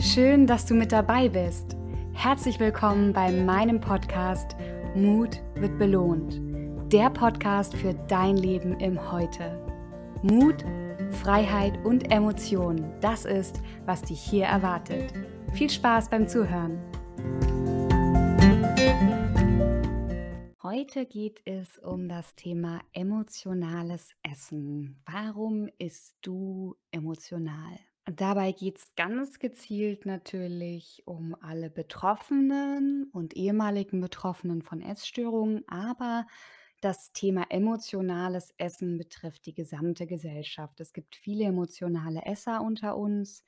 Schön, dass du mit dabei bist. Herzlich willkommen bei meinem Podcast Mut wird belohnt. Der Podcast für dein Leben im Heute. Mut, Freiheit und Emotionen, das ist, was dich hier erwartet. Viel Spaß beim Zuhören. Heute geht es um das Thema emotionales Essen. Warum isst du emotional? Dabei geht es ganz gezielt natürlich um alle Betroffenen und ehemaligen Betroffenen von Essstörungen, aber das Thema emotionales Essen betrifft die gesamte Gesellschaft. Es gibt viele emotionale Esser unter uns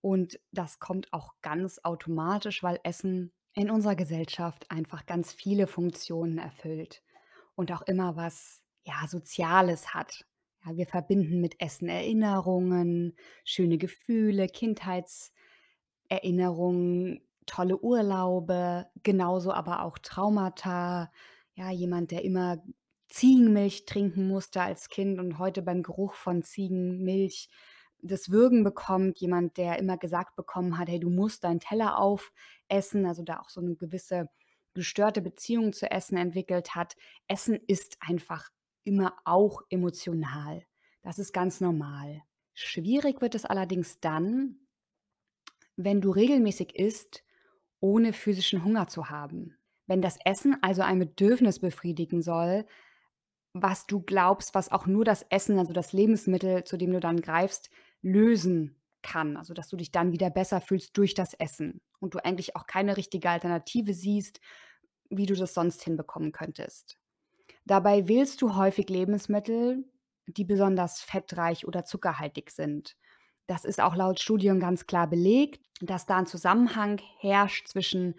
und das kommt auch ganz automatisch, weil Essen in unserer Gesellschaft einfach ganz viele Funktionen erfüllt und auch immer was ja Soziales hat. Wir verbinden mit Essen Erinnerungen, schöne Gefühle, Kindheitserinnerungen, tolle Urlaube, genauso aber auch Traumata. Ja, jemand, der immer Ziegenmilch trinken musste als Kind und heute beim Geruch von Ziegenmilch das Würgen bekommt. Jemand, der immer gesagt bekommen hat: „Hey, du musst deinen Teller aufessen“, also da auch so eine gewisse gestörte Beziehung zu Essen entwickelt hat. Essen ist einfach immer auch emotional. Das ist ganz normal. Schwierig wird es allerdings dann, wenn du regelmäßig isst, ohne physischen Hunger zu haben. Wenn das Essen also ein Bedürfnis befriedigen soll, was du glaubst, was auch nur das Essen, also das Lebensmittel, zu dem du dann greifst, lösen kann. Also dass du dich dann wieder besser fühlst durch das Essen und du eigentlich auch keine richtige Alternative siehst, wie du das sonst hinbekommen könntest. Dabei wählst du häufig Lebensmittel, die besonders fettreich oder zuckerhaltig sind. Das ist auch laut Studien ganz klar belegt, dass da ein Zusammenhang herrscht zwischen,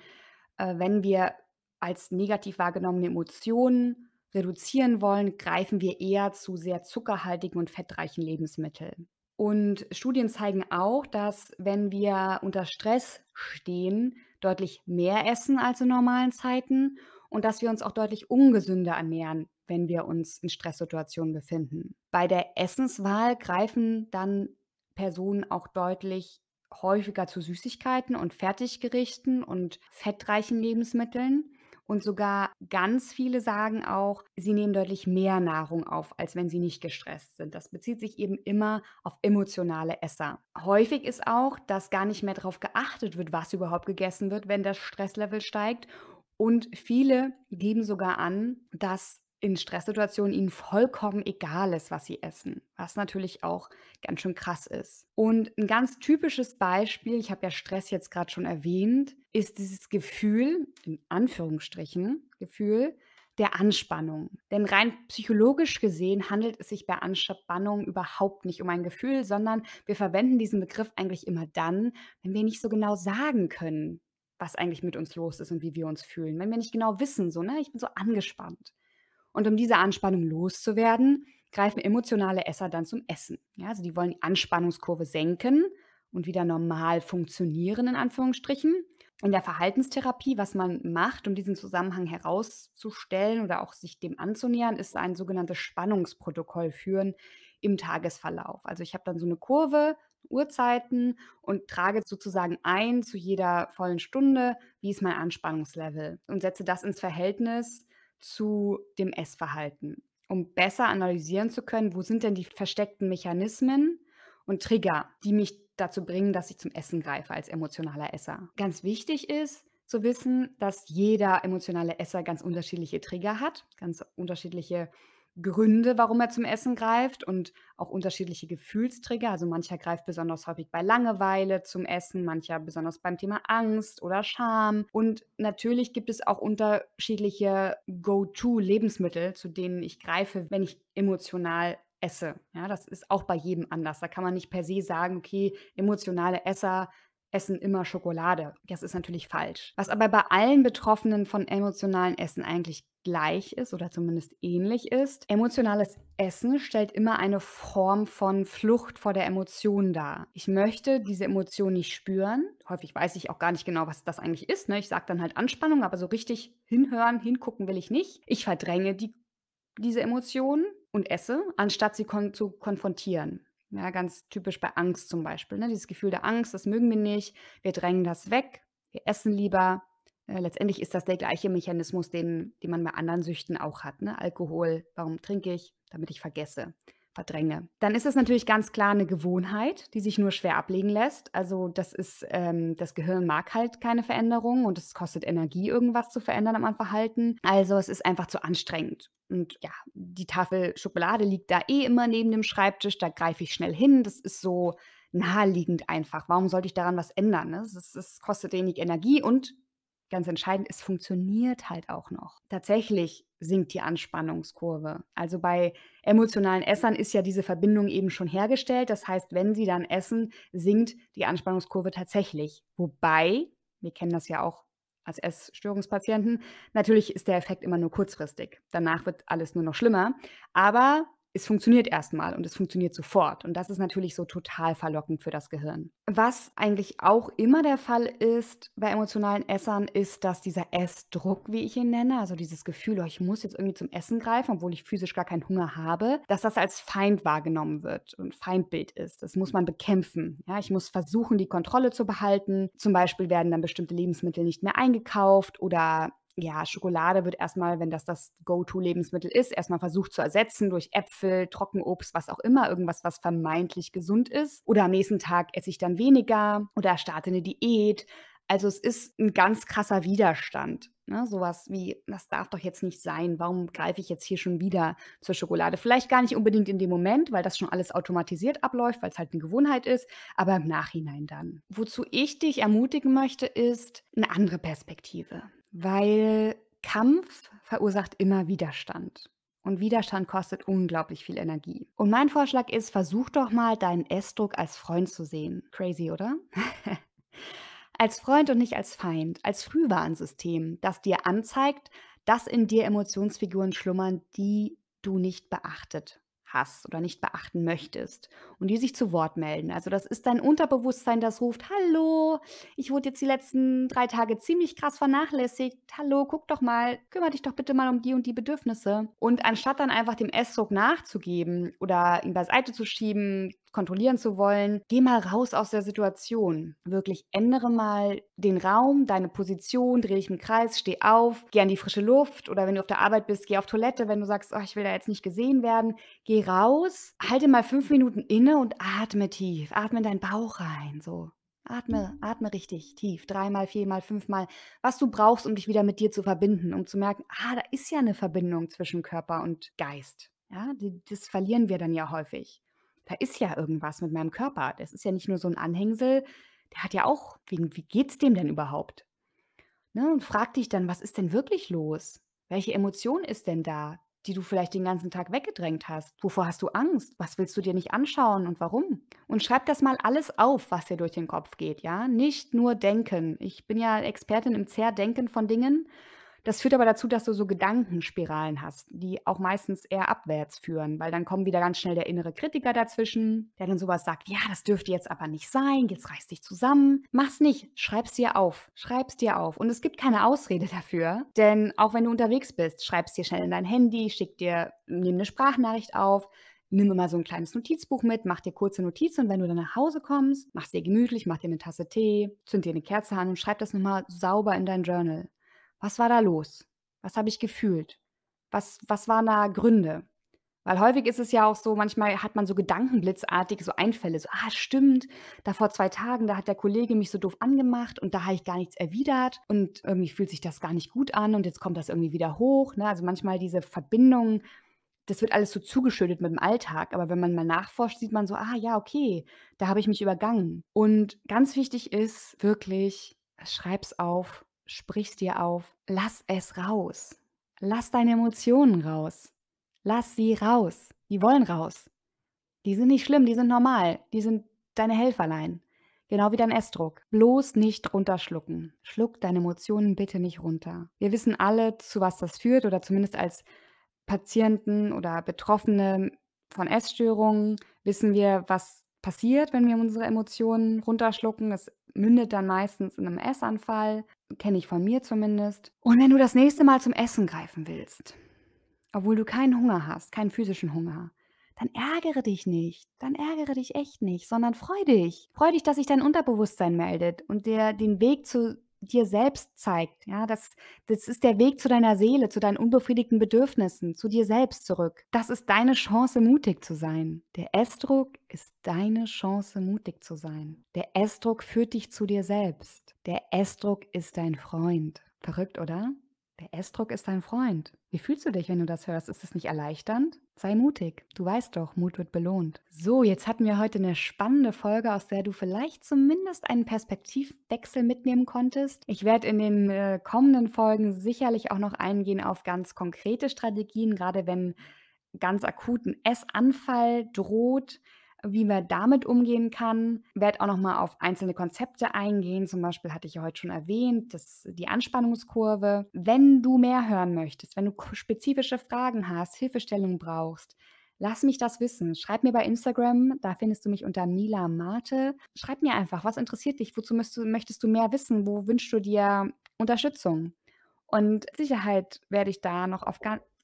äh, wenn wir als negativ wahrgenommene Emotionen reduzieren wollen, greifen wir eher zu sehr zuckerhaltigen und fettreichen Lebensmitteln. Und Studien zeigen auch, dass wenn wir unter Stress stehen, deutlich mehr essen als in normalen Zeiten und dass wir uns auch deutlich ungesünder ernähren, wenn wir uns in Stresssituationen befinden. Bei der Essenswahl greifen dann Personen auch deutlich häufiger zu Süßigkeiten und Fertiggerichten und fettreichen Lebensmitteln. Und sogar ganz viele sagen auch, sie nehmen deutlich mehr Nahrung auf, als wenn sie nicht gestresst sind. Das bezieht sich eben immer auf emotionale Esser. Häufig ist auch, dass gar nicht mehr darauf geachtet wird, was überhaupt gegessen wird, wenn das Stresslevel steigt und viele geben sogar an, dass in Stresssituationen ihnen vollkommen egal ist, was sie essen, was natürlich auch ganz schön krass ist. Und ein ganz typisches Beispiel, ich habe ja Stress jetzt gerade schon erwähnt, ist dieses Gefühl, in Anführungsstrichen, Gefühl der Anspannung. Denn rein psychologisch gesehen handelt es sich bei Anspannung überhaupt nicht um ein Gefühl, sondern wir verwenden diesen Begriff eigentlich immer dann, wenn wir nicht so genau sagen können, was eigentlich mit uns los ist und wie wir uns fühlen. Wenn wir nicht genau wissen, so, ne, ich bin so angespannt. Und um diese Anspannung loszuwerden, greifen emotionale Esser dann zum Essen. Ja, also die wollen die Anspannungskurve senken und wieder normal funktionieren, in Anführungsstrichen. In der Verhaltenstherapie, was man macht, um diesen Zusammenhang herauszustellen oder auch sich dem anzunähern, ist ein sogenanntes Spannungsprotokoll führen im Tagesverlauf. Also ich habe dann so eine Kurve, Uhrzeiten und trage sozusagen ein zu jeder vollen Stunde, wie ist mein Anspannungslevel und setze das ins Verhältnis zu dem Essverhalten, um besser analysieren zu können, wo sind denn die versteckten Mechanismen und Trigger, die mich dazu bringen, dass ich zum Essen greife als emotionaler Esser. Ganz wichtig ist zu wissen, dass jeder emotionale Esser ganz unterschiedliche Trigger hat, ganz unterschiedliche Gründe, warum er zum Essen greift und auch unterschiedliche Gefühlstrigger. Also mancher greift besonders häufig bei Langeweile zum Essen, mancher besonders beim Thema Angst oder Scham. Und natürlich gibt es auch unterschiedliche Go-To-Lebensmittel, zu denen ich greife, wenn ich emotional esse. Ja, das ist auch bei jedem anders. Da kann man nicht per se sagen, okay, emotionale Esser essen immer Schokolade. Das ist natürlich falsch. Was aber bei allen Betroffenen von emotionalen Essen eigentlich gleich ist oder zumindest ähnlich ist. Emotionales Essen stellt immer eine Form von Flucht vor der Emotion dar. Ich möchte diese Emotion nicht spüren. Häufig weiß ich auch gar nicht genau, was das eigentlich ist. Ne? Ich sage dann halt Anspannung, aber so richtig hinhören, hingucken will ich nicht. Ich verdränge die, diese Emotion und esse, anstatt sie kon zu konfrontieren. Ja, ganz typisch bei Angst zum Beispiel, ne? Dieses Gefühl der Angst, das mögen wir nicht. Wir drängen das weg. Wir essen lieber. Äh, letztendlich ist das der gleiche Mechanismus, den den man bei anderen Süchten auch hat, ne? Alkohol. Warum trinke ich? Damit ich vergesse, verdränge. Dann ist es natürlich ganz klar 'ne Gewohnheit, die sich nur schwer ablegen lässt. Also, das ist ähm, das Gehirn mag halt keine Veränderung und es kostet Energie, irgendwas zu verändern meinem Verhalten. Also, es ist einfach zu anstrengend. Und ja, die Tafel Schokolade liegt da eh immer neben dem Schreibtisch, da greife ich schnell hin. Das ist so naheliegend einfach. Warum sollte ich daran was ändern, ne? Es es kostet wenig Energie und ganz entscheidend, es funktioniert halt auch noch. Tatsächlich sinkt die Anspannungskurve. Also, bei emotionalen Essern ist ja diese Verbindung eben schon hergestellt. Das heißt, wenn sie dann essen, sinkt die Anspannungskurve tatsächlich. Wobei, wir kennen das ja auch als Essstörungspatienten, natürlich ist der Effekt immer nur kurzfristig. Danach wird alles nur noch schlimmer, aber es funktioniert erst mal und es funktioniert sofort und das ist natürlich so total verlockend für das Gehirn. Was eigentlich auch immer der Fall ist bei emotionalen Essern, ist, dass dieser Essdruck, wie ich ihn nenne, also dieses Gefühl: „Oh, ich muss jetzt irgendwie zum Essen greifen, obwohl ich physisch gar keinen Hunger habe“, dass das als Feind wahrgenommen wird und Feindbild ist. Das muss man bekämpfen, ja? Ich muss versuchen, die Kontrolle zu behalten. Zum Beispiel werden dann bestimmte Lebensmittel nicht mehr eingekauft oder ja, Schokolade wird erst mal, wenn das das Go-to-Lebensmittel ist, erst mal versucht zu ersetzen durch Äpfel, Trockenobst, was auch immer, irgendwas, was vermeintlich gesund ist. Oder am nächsten Tag esse ich dann weniger oder starte 'ne Diät. Also, es ist 'n ganz krasser Widerstand, ne? So was wie: „Das darf doch jetzt nicht sein. Warum greife ich jetzt hier schon wieder zur Schokolade?“ Vielleicht gar nicht unbedingt in dem Moment, weil das schon alles automatisiert abläuft, weil's halt 'ne Gewohnheit ist, aber im Nachhinein dann. Wozu ich dich ermutigen möchte, ist 'ne andere Perspektive. Weil Kampf verursacht immer Widerstand und Widerstand kostet unglaublich viel Energie. Und mein Vorschlag ist, versuch doch mal, deinen Essdruck als Freund zu sehen. Crazy, oder? Als Freund und nicht als Feind, als Frühwarnsystem, das dir anzeigt, dass in dir Emotionsfiguren schlummern, die du nicht beachtet hast oder nicht beachten möchtest und die sich zu Wort melden. Also, das ist dein Unterbewusstsein, das ruft: „Hallo, ich wurde jetzt die letzten 3 Tage ziemlich krass vernachlässigt. Hallo, guck doch mal, kümmere dich doch bitte mal um die und die Bedürfnisse.“ Und anstatt dann einfach dem Essdruck nachzugeben oder ihn beiseite zu schieben, kontrollieren zu wollen, geh mal raus aus der Situation. Wirklich ändere mal den Raum, deine Position, dreh dich im Kreis, steh auf, geh an die frische Luft oder wenn du auf der Arbeit bist, geh auf Toilette, wenn du sagst: „Oh, ich will da jetzt nicht gesehen werden.“ Geh raus, halte mal 5 Minuten inne und atme tief. Atme in deinen Bauch rein, so. Atme atme richtig tief, dreimal, viermal, fünfmal, was du brauchst, um dich wieder mit dir zu verbinden, um zu merken: „Ah, da ist ja 'ne Verbindung zwischen Körper und Geist.“ Ja, das verlieren wir dann ja häufig. Da ist ja irgendwas mit meinem Körper. Das ist ja nicht nur so 'n Anhängsel, der hat ja auch wie wie geht's dem denn überhaupt? Ne, und frag dich dann: „Was ist denn wirklich los? Welche Emotion ist denn da, die du vielleicht den ganzen Tag weggedrängt hast? Wovor hast du Angst? Was willst du dir nicht anschauen und warum?“ Und schreib das mal alles auf, was dir durch den Kopf geht, ja? Nicht nur denken. Ich bin ja Expertin im Zerdenken von Dingen. Das führt aber dazu, dass du so Gedankenspiralen hast, die auch meistens eher abwärts führen, weil dann kommt wieder ganz schnell der innere Kritiker dazwischen, der dann so was sagt: „Ja, das dürfte jetzt aber nicht sein. Jetzt reiß dich zusammen. Mach's nicht. Schreib's dir auf. Schreib's dir auf.“ Und es gibt keine Ausrede dafür, denn auch wenn du unterwegs bist, schreib's dir schnell in dein Handy, schick dir nimm 'ne Sprachnachricht auf, nimm immer so 'n kleines Notizbuch mit, mach dir kurze Notizen und wenn du dann nach Hause kommst, mach's dir gemütlich, mach dir 'ne Tasse Tee, zünd dir 'ne Kerze an und schreib das noch mal sauber in dein Journal. Was war da los? Was habe ich gefühlt? Was was waren da Gründe? Weil häufig ist es ja auch so, manchmal hat man so gedankenblitzartig so Einfälle, so: „Ah, stimmt, da vor 2 Tagen, da hat der Kollege mich so doof angemacht und da habe ich gar nichts erwidert und irgendwie fühlt sich das gar nicht gut an und jetzt kommt das irgendwie wieder hoch“, ne? Also, manchmal diese Verbindung, das wird alles so zugeschüttet mit'm Alltag, aber wenn man mal nachforscht, sieht man so: „Ah ja, okay, da habe ich mich übergangen.“ Und ganz wichtig ist wirklich, schreib's auf, sprich's dir auf, lass es raus. Lass deine Emotionen raus. Lass sie raus. Die wollen raus. Die sind nicht schlimm, die sind normal. Die sind deine Helferlein, genau wie dein Essdruck. Bloß nicht runterschlucken. Schluck deine Emotionen bitte nicht runter. Wir wissen alle, zu was das führt oder zumindest als Patienten oder Betroffene von Essstörungen wissen wir, was passiert, wenn wir unsere Emotionen runterschlucken. Es mündet dann meistens in 'nem Essanfall, kenne ich von mir zumindest. Und wenn du das nächste Mal zum Essen greifen willst, obwohl du keinen Hunger hast, keinen physischen Hunger, dann ärgere dich nicht. Dann ärgere dich echt nicht, sondern freu dich. Freu dich, dass sich dein Unterbewusstsein meldet und dir den Weg zu dir selbst zeigt. Ja, das, das ist der Weg zu deiner Seele, zu deinen unbefriedigten Bedürfnissen, zu dir selbst zurück. Das ist deine Chance, mutig zu sein. Der Essdruck ist deine Chance, mutig zu sein. Der Essdruck führt dich zu dir selbst. Der Essdruck ist dein Freund. Verrückt, oder? Der Essdruck ist dein Freund. Wie fühlst du dich, wenn du das hörst? Ist es nicht erleichternd? Sei mutig. Du weißt doch, Mut wird belohnt. So, jetzt hatten wir heute eine spannende Folge, aus der du vielleicht zumindest einen Perspektivwechsel mitnehmen konntest. Ich werde in den äh, kommenden Folgen sicherlich auch noch eingehen auf ganz konkrete Strategien, gerade wenn ganz akuten Essanfall droht wie man damit umgehen kann. Ich werde auch noch mal auf einzelne Konzepte eingehen. Zum Beispiel hatte ich ja heute schon erwähnt, dass die Anspannungskurve. Wenn du mehr hören möchtest, wenn du spezifische Fragen hast, Hilfestellung brauchst, lass mich das wissen. Schreib mir bei Instagram, da findest du mich unter Mila Mate. Schreib mir einfach, was interessiert dich? Wozu möchtest du mehr wissen? Wo wünschst du dir Unterstützung? Und Sicherheit werde ich da noch auf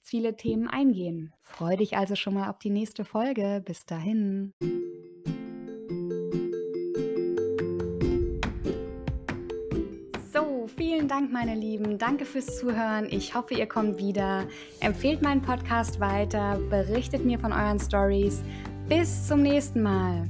viele Themen eingehen. Freue dich also schon mal auf die nächste Folge. Bis dahin. So, vielen Dank, meine Lieben. Danke fürs Zuhören. Ich hoffe, ihr kommt wieder. Empfehlt meinen Podcast weiter. Berichtet mir von euren Stories. Bis zum nächsten Mal.